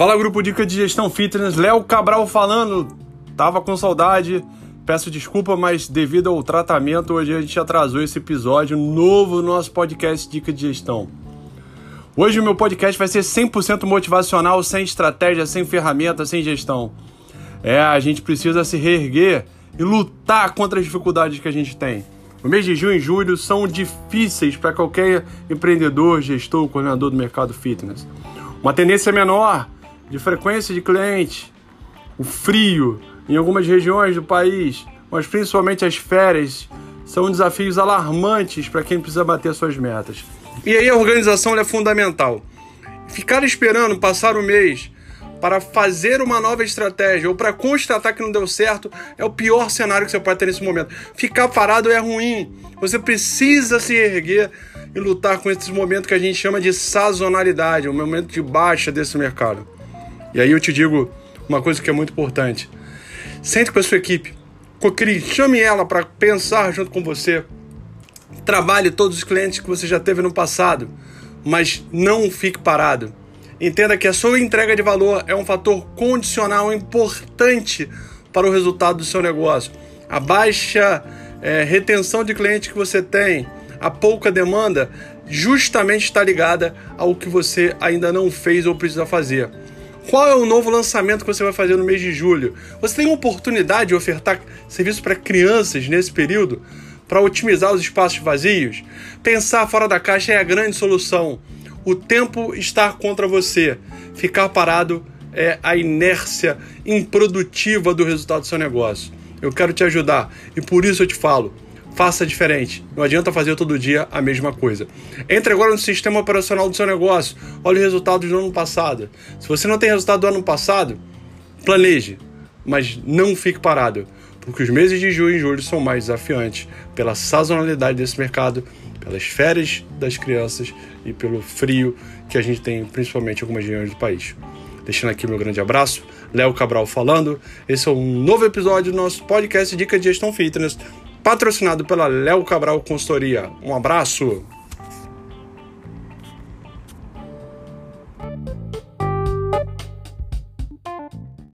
Fala grupo Dica de Gestão Fitness, Léo Cabral falando. Tava com saudade, peço desculpa, mas devido ao tratamento, hoje a gente atrasou esse episódio novo no nosso podcast Dica de Gestão. Hoje o meu podcast vai ser 100% motivacional, sem estratégia, sem ferramenta, sem gestão. É, a gente precisa se reerguer e lutar contra as dificuldades que a gente tem. O mês de junho e julho são difíceis para qualquer empreendedor, gestor, coordenador do mercado fitness. Uma tendência menor de frequência de cliente, o frio em algumas regiões do país, mas principalmente as férias, são desafios alarmantes para quem precisa bater suas metas. E aí a organização é fundamental. Ficar esperando passar o mês para fazer uma nova estratégia ou para constatar que não deu certo é o pior cenário que você pode ter nesse momento. Ficar parado é ruim. Você precisa se erguer e lutar com esses momentos que a gente chama de sazonalidade, um momento de baixa desse mercado. E aí eu te digo uma coisa que é muito importante. Sente com a sua equipe, chame ela para pensar junto com você. Trabalhe todos os clientes que você já teve no passado, mas não fique parado Entenda que a sua entrega de valor é um fator condicional importante para o resultado do seu negócio. A baixa é, retenção de clientes que você tem, a pouca demanda, justamente está ligada ao que você ainda não fez ou precisa fazer. Qual é o novo lançamento que você vai fazer no mês de julho? Você tem oportunidade de ofertar serviço para crianças nesse período para otimizar os espaços vazios? Pensar fora da caixa é a grande solução o tempo está contra você. Ficar parado é a inércia improdutiva do resultado do seu negócio. Eu quero te ajudar e por isso eu te falo. Faça diferente. Não adianta fazer todo dia a mesma coisa. Entre agora no sistema operacional do seu negócio. Olhe os resultados do ano passado. Se você não tem resultado do ano passado, planeje, mas não fique parado, porque os meses de junho e julho são mais desafiantes pela sazonalidade desse mercado, pelas férias das crianças e pelo frio que a gente tem, principalmente em algumas regiões do país. Deixando aqui meu grande abraço, Léo Cabral falando. Esse é um novo episódio do nosso podcast Dica de Gestão Fitness, patrocinado pela Léo Cabral Consultoria. Um abraço!